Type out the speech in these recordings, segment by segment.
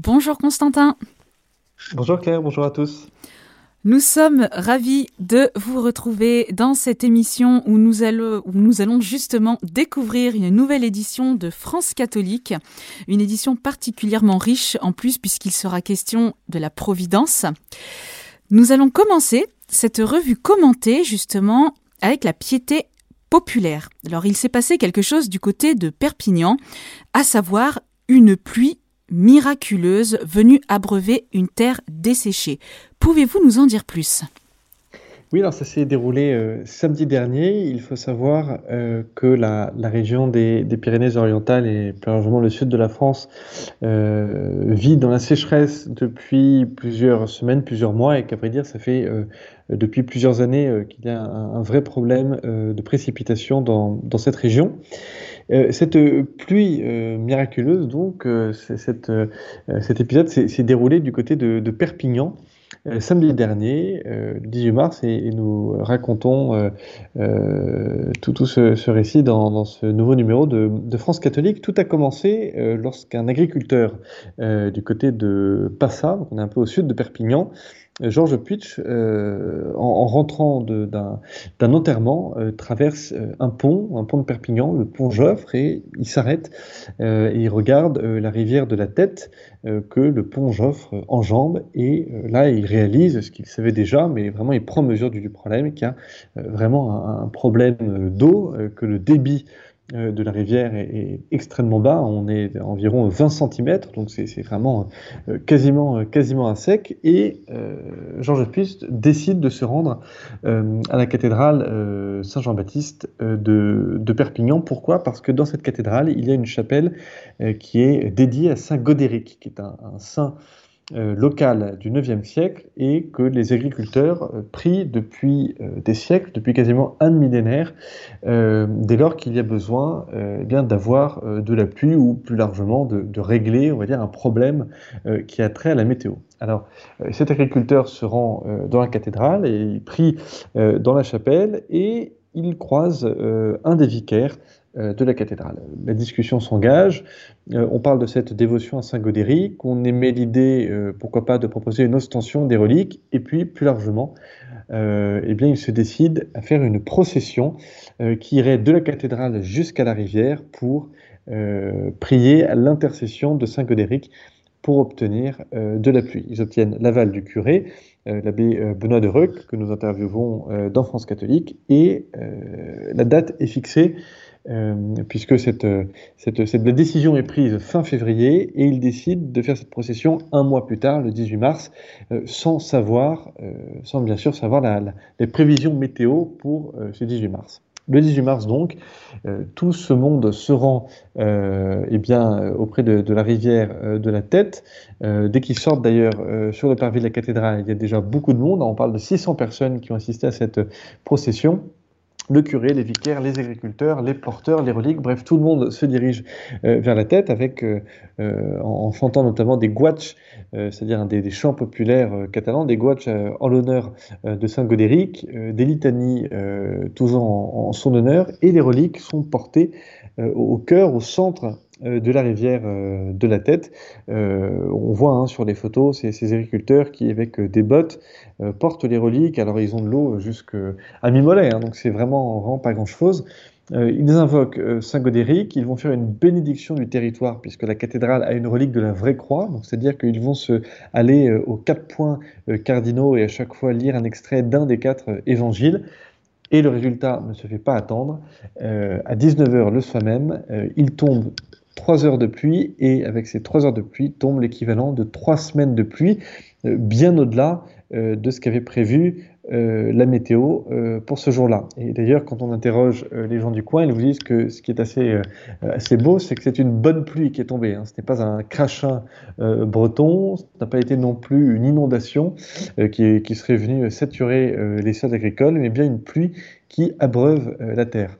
Bonjour Constantin. Bonjour Claire, bonjour à tous. Nous sommes ravis de vous retrouver dans cette émission où nous, allons, où nous, allons, justement découvrir une nouvelle édition de France catholique, une édition particulièrement riche en plus puisqu'il sera question de la Providence. Nous allons commencer cette revue commentée justement avec la piété populaire. Alors il s'est passé quelque chose du côté de Perpignan, à savoir une pluie miraculeuse venue abreuver une terre desséchée. Pouvez-vous nous en dire plus? Oui, alors ça s'est déroulé euh, samedi dernier. Il faut savoir euh, que la, région des, Pyrénées-Orientales et plus largement le sud de la France euh, vit dans la sécheresse depuis plusieurs semaines, plusieurs mois, et qu'à vrai dire, ça fait depuis plusieurs années qu'il y a un, vrai problème de précipitation dans, cette région. Cette pluie miraculeuse, donc, cette, cet épisode s'est déroulé du côté de Perpignan. Euh, samedi dernier, euh, le 18 mars, et, nous racontons euh, tout, ce, récit dans, ce nouveau numéro de, France catholique. Tout a commencé lorsqu'un agriculteur du côté de Passa, on est un peu au sud de Perpignan, Georges Puitch, euh, en, rentrant d'un enterrement, euh, traverse euh, un pont, un pont de Perpignan, le pont Joffre, et il s'arrête et il regarde la rivière de la Tête que le pont Joffre enjambe. Et là, il réalise ce qu'il savait déjà, mais vraiment, il prend mesure du, problème, qu'il y a vraiment un, problème d'eau, que le débit euh, de la rivière est, extrêmement bas. On est à environ 20 cm, donc c'est vraiment euh, quasiment, euh, quasiment à sec. Et Georges Pust décide de se rendre à la cathédrale Saint-Jean-Baptiste de, Perpignan. Pourquoi? Parce que dans cette cathédrale, il y a une chapelle qui est dédiée à Saint Godéric, qui est un saint euh, local du IXe siècle et que les agriculteurs euh, prient depuis euh, des siècles, depuis quasiment un millénaire, dès lors qu'il y a besoin eh bien d'avoir de la pluie ou plus largement de, régler, un problème qui a trait à la météo. Alors, cet agriculteur se rend dans la cathédrale et il prie dans la chapelle et il croise un des vicaires de la cathédrale. La discussion s'engage, euh, on parle de cette dévotion à Saint Godéric, on émet l'idée, euh, pourquoi pas, de proposer une ostension des reliques, et puis plus largement, eh bien, il se décide à faire une procession qui irait de la cathédrale jusqu'à la rivière pour prier à l'intercession de Saint Godéric pour obtenir de la pluie. Ils obtiennent l'aval du curé, l'abbé Benoît de Reuc, que nous interviewons dans France catholique, et la date est fixée euh, puisque cette, cette, cette, décision est prise fin février et il décide de faire cette procession un mois plus tard, le 18 mars, euh, sans savoir, euh, sans bien sûr savoir la, les prévisions météo pour ce 18 mars. Le 18 mars, donc, tout ce monde se rend eh bien, auprès de, de, la rivière de la Tête. dès qu'ils sortent d'ailleurs sur le parvis de la cathédrale, il y a déjà beaucoup de monde. On parle de 600 personnes qui ont assisté à cette procession le curé, les vicaires, les agriculteurs, les porteurs, les reliques, bref, tout le monde se dirige euh, vers la tête avec, euh, euh, en, chantant notamment des guatch, c'est-à-dire des, chants populaires catalans, des guatch en l'honneur de Saint Godéric, des litanies toujours en, son honneur, et les reliques sont portées au cœur, au centre de la rivière euh, de la tête. Euh, on voit hein, sur les photos ces, agriculteurs qui, avec des bottes, portent les reliques. Alors ils ont de l'eau jusqu'à mi-mollet, hein, donc c'est vraiment, pas grand-chose. ils invoquent Saint Godéric, ils vont faire une bénédiction du territoire, puisque la cathédrale a une relique de la vraie croix, c'est-à-dire qu'ils vont se aller aux quatre points cardinaux et à chaque fois lire un extrait d'un des quatre évangiles. Et le résultat ne se fait pas attendre. à 19h le soir même, il tombe 3 heures de pluie et avec ces 3 heures de pluie tombe l'équivalent de 3 semaines de pluie, euh, bien au-delà euh, de ce qu'avait prévu euh, la météo pour ce jour-là. Et d'ailleurs, quand on interroge les gens du coin, ils vous disent que ce qui est assez, beau, c'est que c'est une bonne pluie qui est tombée. Hein. Ce n'est pas un crachin breton, ce n'a pas été non plus une inondation qui, serait venue saturer les sols agricoles, mais bien une pluie qui abreuve la terre.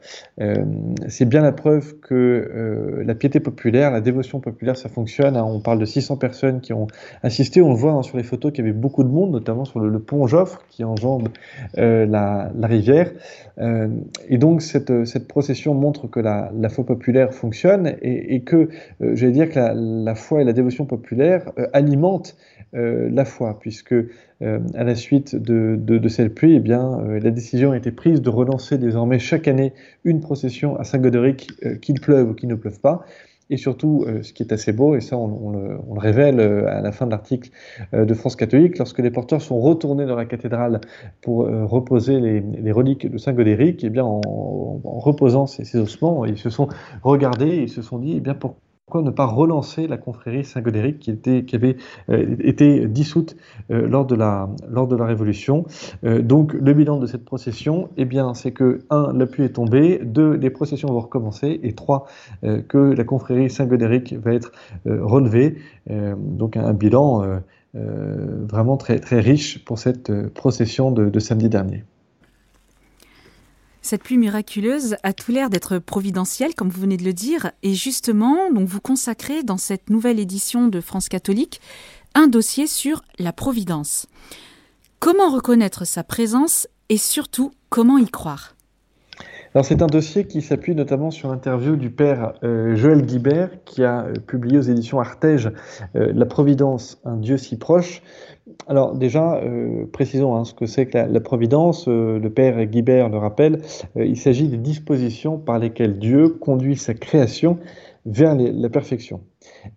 c'est bien la preuve que la piété populaire, la dévotion populaire, ça fonctionne. Hein. On parle de 600 personnes qui ont assisté. On le voit hein, sur les photos qu'il y avait beaucoup de monde, notamment sur le, pont Joffre qui enjambe la, rivière. et donc cette, cette procession montre que la foi populaire fonctionne et, que, j'allais dire que la, foi et la dévotion populaire alimentent euh, la foi, puisque euh, à la suite de, cette pluie, eh bien, euh, la décision a été prise de relancer désormais chaque année une procession à Saint-Godéric, qu'il pleuve ou qu'il ne pleuve pas. Et surtout, ce qui est assez beau, et ça on, le, révèle à la fin de l'article de France catholique, lorsque les porteurs sont retournés dans la cathédrale pour reposer les, reliques de Saint Godéric, eh bien, en, reposant ces, ossements, ils se sont regardés, et ils se sont dit, eh bien, pourquoi pourquoi ne pas relancer la confrérie Saint-Godéric qui, avait euh, été dissoute euh, lors, de la, la Révolution? Euh, Donc le bilan de cette procession, eh bien, c'est que, un, l'appui est tombé, deux, les processions vont recommencer, et trois, que la confrérie Saint-Godéric va être relevée. donc un, bilan vraiment très riche pour cette procession de samedi dernier. Cette pluie miraculeuse a tout l'air d'être providentielle, comme vous venez de le dire, et justement, donc vous consacrez dans cette nouvelle édition de France catholique un dossier sur la providence. Comment reconnaître sa présence et surtout comment y croire? C'est un dossier qui s'appuie notamment sur l'interview du père euh, Joël Guibert qui a euh, publié aux éditions Artege euh, La Providence, un Dieu si proche. Alors déjà, précisons hein, ce que c'est que la, Providence. le père Guibert le rappelle, il s'agit des dispositions par lesquelles Dieu conduit sa création vers la perfection.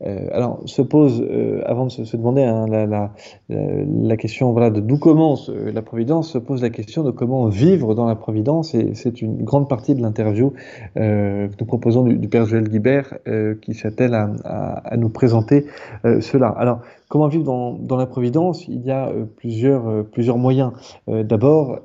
Euh, alors, se pose, euh, avant de se, demander hein, la, question voilà, de d'où commence euh, la Providence, se pose la question de comment vivre dans la Providence, et c'est une grande partie de l'interview que nous proposons du, Père Joël Guibert qui s'attelle à, à, nous présenter cela. Alors, Comment vivre dans, la Providence? Il y a euh, plusieurs, euh, plusieurs moyens. Euh, d'abord,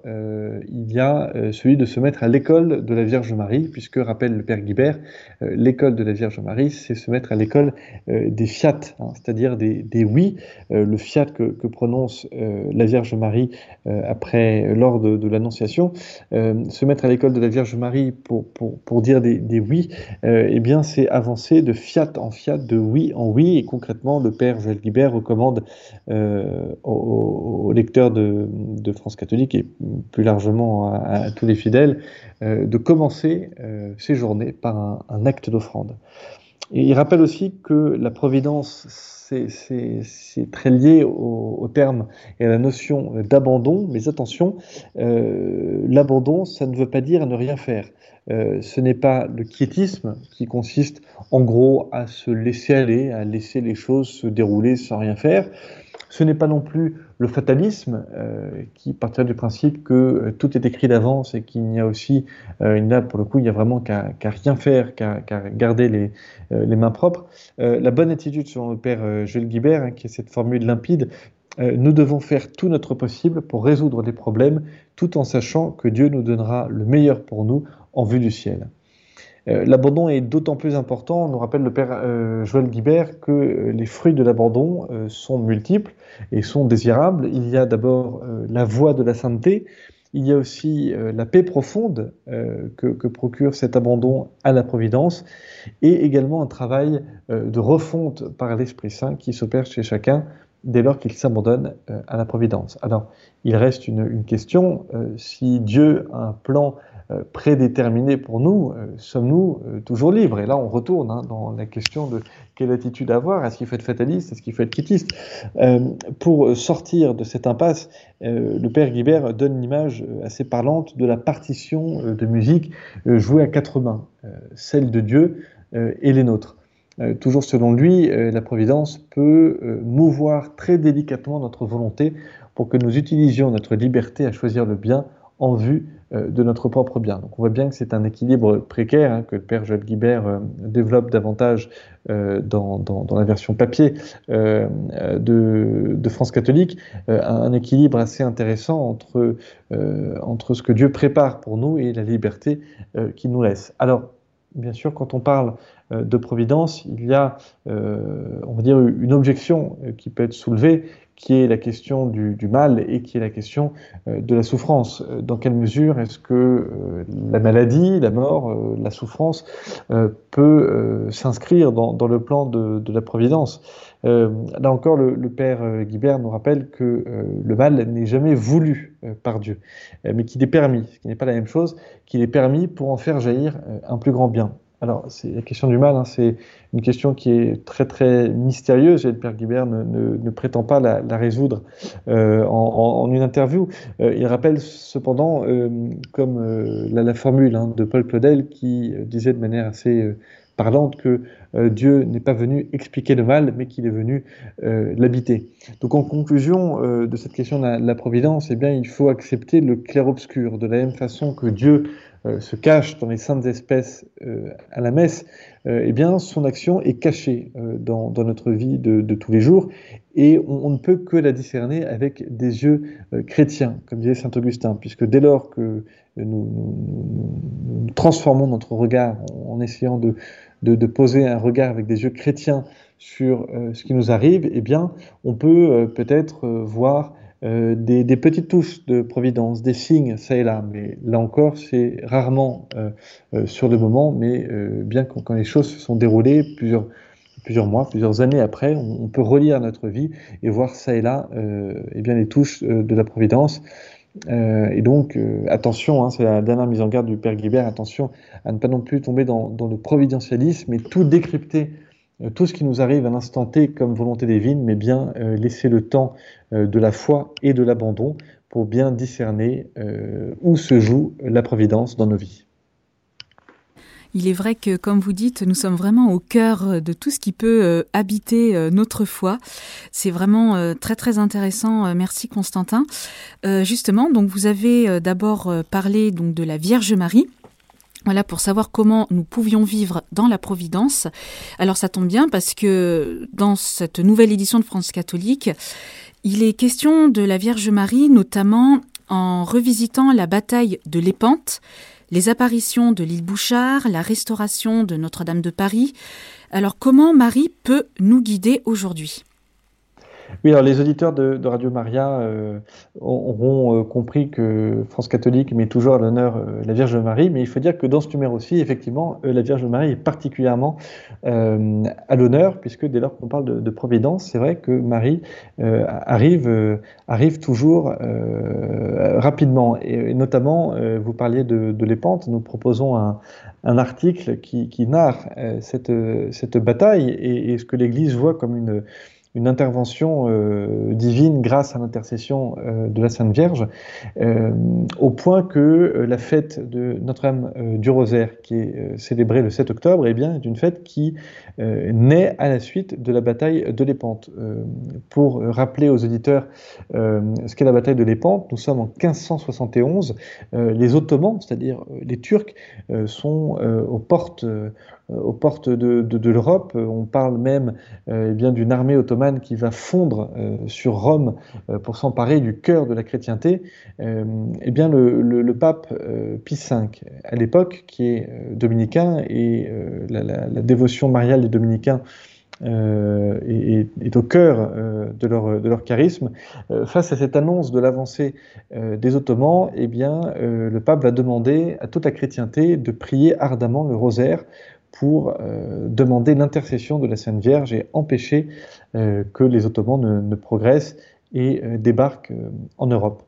il y a celui de se mettre à l'école de la Vierge Marie, puisque, rappelle le Père Guibert, l'école de la Vierge Marie, c'est se mettre à l'école des fiat, hein, c'est-à-dire des, des, oui. le fiat que, prononce la Vierge Marie après, lors de, l'Annonciation, se mettre à l'école de la Vierge Marie pour, pour, pour dire des, oui, eh bien, c'est avancer de fiat en fiat, de oui en oui, et concrètement, le Père Guibert recommande euh, aux, lecteurs de, France catholique et plus largement à, tous les fidèles euh, de commencer euh, ces journées par un, acte d'offrande. Et il rappelle aussi que la providence, c'est très lié au, terme et à la notion d'abandon, mais attention, l'abandon, ça ne veut pas dire ne rien faire. ce n'est pas le quiétisme qui consiste en gros à se laisser aller, à laisser les choses se dérouler sans rien faire. Ce n'est pas non plus le fatalisme euh, qui partira du principe que euh, tout est écrit d'avance et qu'il n'y a aussi, euh, une pour le coup, il n'y a vraiment qu'à rien faire, qu'à garder les, les, mains propres. la bonne attitude, selon le père Jules Guibert, hein, qui est cette formule limpide, nous devons faire tout notre possible pour résoudre les problèmes, tout en sachant que Dieu nous donnera le meilleur pour nous en vue du ciel. Euh, l'abandon est d'autant plus important, nous rappelle le père euh, Joël Guibert, que euh, les fruits de l'abandon sont multiples et sont désirables. Il y a d'abord la voie de la sainteté, il y a aussi la paix profonde que, procure cet abandon à la Providence, et également un travail de refonte par l'Esprit Saint qui s'opère chez chacun dès lors qu'il s'abandonne à la Providence. Alors, il reste une, question, si Dieu a un plan prédéterminé pour nous, euh, sommes-nous euh, toujours libres? Et là, on retourne hein, dans la question de quelle attitude avoir. Est-ce qu'il faut être fataliste? Est-ce qu'il faut être quittiste Pour sortir de cette impasse, le père Guibert donne une image assez parlante de la partition de musique jouée à quatre mains, celle de Dieu et les nôtres. toujours selon lui, la Providence peut mouvoir très délicatement notre volonté pour que nous utilisions notre liberté à choisir le bien en vue euh, de notre propre bien. Donc on voit bien que c'est un équilibre précaire hein, que le père Joël Guibert euh, développe davantage euh, dans, la version papier de, France catholique, un, équilibre assez intéressant entre, ce que Dieu prépare pour nous et la liberté qu'il nous laisse. Bien sûr, quand on parle de providence, il y a, on va dire, une objection qui peut être soulevée qui est la question du, mal et qui est la question euh, de la souffrance. Euh, dans quelle mesure est-ce que euh, la maladie, la mort, la souffrance peut s'inscrire dans, le plan de, la providence? Là encore, le, père Guibert nous rappelle que le mal n'est jamais voulu par Dieu, mais qu'il est permis, ce qui n'est pas la même chose, qu'il est permis pour en faire jaillir un plus grand bien. Alors, c'est la question du mal, hein, c'est une question qui est très très mystérieuse et le père Guibert ne, prétend pas la, résoudre euh, en, une interview. Euh, il rappelle cependant, euh, comme la, la, formule hein, de Paul Claudel qui disait de manière assez parlante que Dieu n'est pas venu expliquer le mal, mais qu'il est venu l'habiter. Donc en conclusion de cette question de la, providence, eh bien, il faut accepter le clair-obscur, de la même façon que Dieu euh, se cache dans les saintes espèces euh, à la messe, euh, eh bien, son action est cachée dans, notre vie de, tous les jours et on, ne peut que la discerner avec des yeux chrétiens, comme disait saint Augustin, puisque dès lors que nous, transformons notre regard en, essayant de, de, poser un regard avec des yeux chrétiens sur ce qui nous arrive, eh bien, on peut peut-être voir euh, des, petites touches de providence, des signes, ça et là. Mais là encore, c'est rarement euh, euh, sur le moment, mais bien quand, les choses se sont déroulées plusieurs, mois, plusieurs années après, on, peut relire notre vie et voir ça et là et bien les touches de la providence. Et donc, attention, hein, c'est la dernière mise en garde du Père Guibert, attention à ne pas non plus tomber dans, le providentialisme et tout décrypter euh, tout ce qui nous arrive à l'instant T comme volonté divine, mais bien euh, laisser le temps euh, de la foi et de l'abandon pour bien discerner où se joue la providence dans nos vies. Il est vrai que, comme vous dites, nous sommes vraiment au cœur de tout ce qui peut habiter notre foi. C'est vraiment très très intéressant. Merci Constantin. Justement, donc vous avez d'abord parlé donc de la Vierge Marie. Voilà pour savoir comment nous pouvions vivre dans la Providence. Alors ça tombe bien parce que dans cette nouvelle édition de France catholique, il est question de la Vierge Marie, notamment en revisitant la bataille de l'Épante, les apparitions de l'île Bouchard, la restauration de Notre-Dame de Paris. Alors comment Marie peut nous guider aujourd'hui? Oui, alors les auditeurs de, Radio Maria euh, auront euh, compris que France catholique met toujours à l'honneur euh, la Vierge Marie, mais il faut dire que dans ce numéro-ci, effectivement, la Vierge Marie est particulièrement à l'honneur, puisque dès lors qu'on parle de, providence, c'est vrai que Marie arrive, arrive toujours rapidement. Et, notamment, vous parliez de, de l'épante, nous proposons un, un article qui, narre cette, cette bataille et, et ce que l'Église voit comme une une intervention euh, divine grâce à l'intercession euh, de la Sainte Vierge, euh, au point que la fête de Notre-Dame du Rosaire, qui est célébrée le 7 octobre, eh bien, est une fête qui naît à la suite de la bataille de l'Épante. pour rappeler aux auditeurs ce qu'est la bataille de l'Épante, nous sommes en 1571. les Ottomans, c'est-à-dire les Turcs, sont aux portes aux portes de, l'Europe. Euh, on parle même euh, eh d'une armée ottomane qui va fondre sur Rome pour s'emparer du cœur de la chrétienté. eh bien, le, pape Pie V, à l'époque, qui est dominicain, et la, dévotion mariale des dominicains est, au cœur de, leur, de, leur, charisme. face à cette annonce de l'avancée des Ottomans, eh bien, le pape va demander à toute la chrétienté de prier ardemment le rosaire pour euh, demander l'intercession de la Sainte Vierge et empêcher euh, que les Ottomans ne, progressent et euh, débarquent en Europe.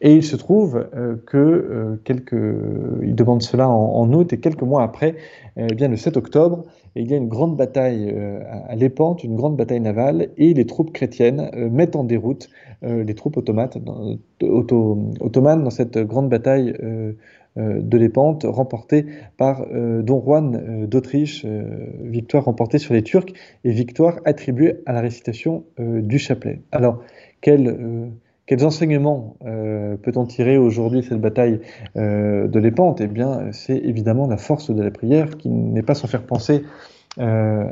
et il se trouve que quelques, il demande cela en, août et quelques mois après, eh bien le 7 octobre, il y a une grande bataille à Lépante, une grande bataille navale, et les troupes chrétiennes mettent en déroute les troupes ottomanes dans cette grande bataille de l'Épante, remportée par euh, Don Juan euh, d'Autriche, victoire remportée sur les Turcs et victoire attribuée à la récitation du chapelet. Alors, quels enseignements peut-on tirer aujourd'hui de cette bataille de l'Épante? Eh bien, c'est évidemment la force de la prière qui n'est pas sans faire penser euh,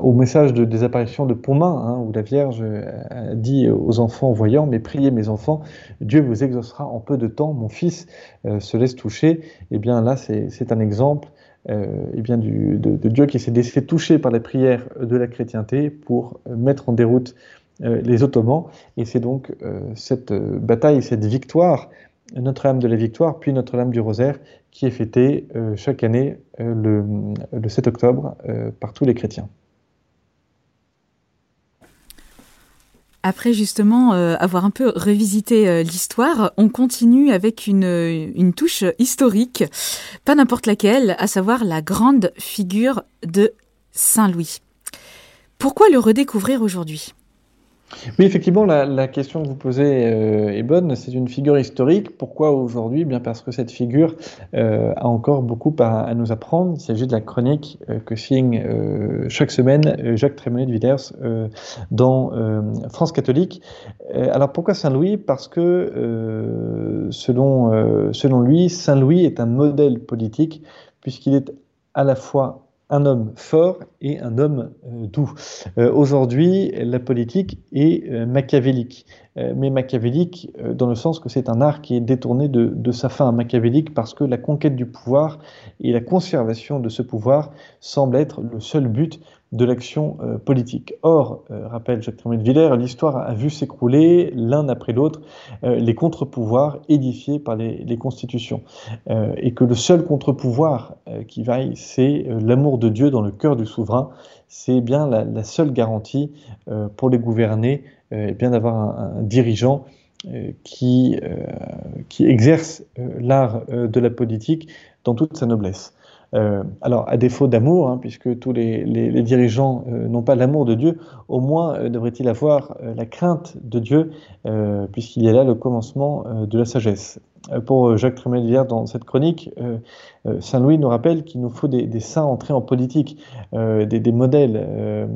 au message de, des apparitions de Pontmain, hein, où la Vierge a dit aux enfants voyants, mais priez mes enfants, Dieu vous exaucera en peu de temps, mon fils euh, se laisse toucher. Et eh bien là, c'est un exemple eh bien de, Dieu qui s'est laissé toucher par la prière de la chrétienté pour mettre en déroute les Ottomans. Et c'est donc cette bataille, cette victoire, Notre-Dame de la Victoire, puis Notre-Dame du Rosaire, qui est fêtée chaque année le, le, 7 octobre par tous les chrétiens. Après justement euh, avoir un peu revisité euh, l'histoire, on continue avec une touche historique, pas n'importe laquelle, à savoir la grande figure de Saint Louis. Pourquoi le redécouvrir aujourd'hui? Oui, effectivement, la, question que vous posez euh, est bonne. C'est une figure historique. Pourquoi aujourd'hui? Bien parce que cette figure euh, a encore beaucoup à, nous apprendre. Il s'agit de la chronique euh, que signe chaque semaine Jacques Trémonet de Villers dans France catholique. alors pourquoi Saint-Louis? Parce que selon, selon lui, Saint-Louis est un modèle politique puisqu'il est à la fois un homme fort et un homme euh, doux. Euh, aujourd'hui, la politique est euh, machiavélique, mais machiavélique dans le sens que c'est un art qui est détourné de, de, sa fin machiavélique parce que la conquête du pouvoir et la conservation de ce pouvoir semble être le seul but de l'action euh, politique. Or, euh, rappelle Jacques Tremblay de Villers, l'histoire a vu s'écrouler l'un après l'autre euh, les contre-pouvoirs édifiés par les, constitutions. et que le seul contre-pouvoir qui vaille, c'est l'amour de Dieu dans le cœur du souverain. C'est bien la, seule garantie pour les gouverner, et bien d'avoir un, dirigeant qui exerce l'art de la politique dans toute sa noblesse. Euh, alors, à défaut d'amour, hein, puisque tous les, dirigeants euh, n'ont pas l'amour de Dieu, au moins euh, devrait-il avoir la crainte de Dieu, puisqu'il y a là le commencement de la sagesse. Pour Jacques Trémelière, dans cette chronique, Saint Louis nous rappelle qu'il nous faut des, saints entrés en politique, des, des, modèles,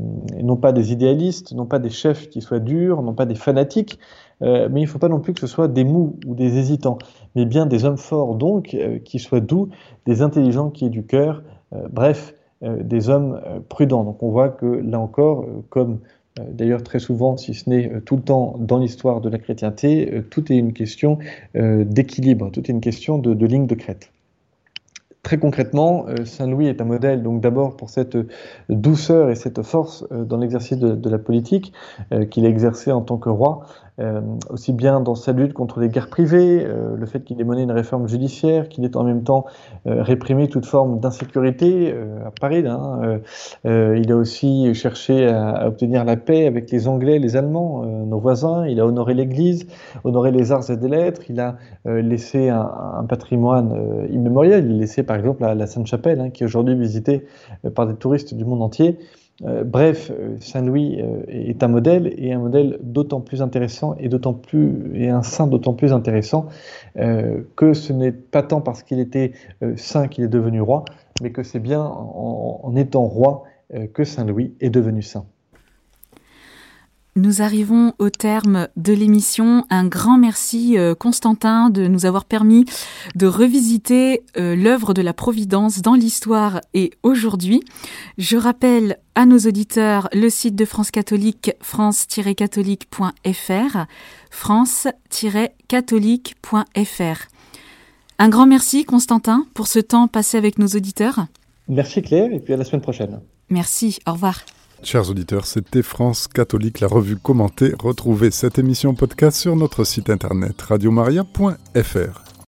non pas des idéalistes, non pas des chefs qui soient durs, non pas des fanatiques, mais il ne faut pas non plus que ce soit des mous ou des hésitants mais bien des hommes forts, donc, euh, qui soient doux, des intelligents qui aient du cœur, euh, bref, euh, des hommes prudents. Donc on voit que là encore, comme d'ailleurs très souvent, si ce n'est tout le temps dans l'histoire de la chrétienté, tout est une question d'équilibre, tout est une question de, ligne de crête. Très concrètement, Saint Louis est un modèle, donc d'abord pour cette douceur et cette force dans l'exercice de, de, la politique qu'il a exercé en tant que roi, euh, aussi bien dans sa lutte contre les guerres privées, euh, le fait qu'il ait mené une réforme judiciaire, qu'il ait en même temps euh, réprimé toute forme d'insécurité à Paris. Hein, il a aussi cherché à, obtenir la paix avec les Anglais, les Allemands, nos voisins. Il a honoré l'Église, honoré les arts et des lettres. Il a laissé un, patrimoine immémorial. Il a laissé par exemple la, Sainte-Chapelle, hein, qui est aujourd'hui visitée par des touristes du monde entier. Euh, bref, euh, Saint-Louis euh, est un modèle et un modèle d'autant plus intéressant et d'autant plus et un saint d'autant plus intéressant que ce n'est pas tant parce qu'il était saint qu'il est devenu roi, mais que c'est bien en étant roi que Saint-Louis est devenu saint. Nous arrivons au terme de l'émission. Un grand merci euh, Constantin de nous avoir permis de revisiter euh, l'œuvre de la Providence dans l'histoire et aujourd'hui. Je rappelle à nos auditeurs le site de France Catholique, france-catholique.fr, france-catholique.fr. Un grand merci Constantin pour ce temps passé avec nos auditeurs. Merci Claire et puis à la semaine prochaine. Merci, au revoir. Chers auditeurs, c'était France Catholique, la revue commentée. Retrouvez cette émission podcast sur notre site internet radiomaria.fr.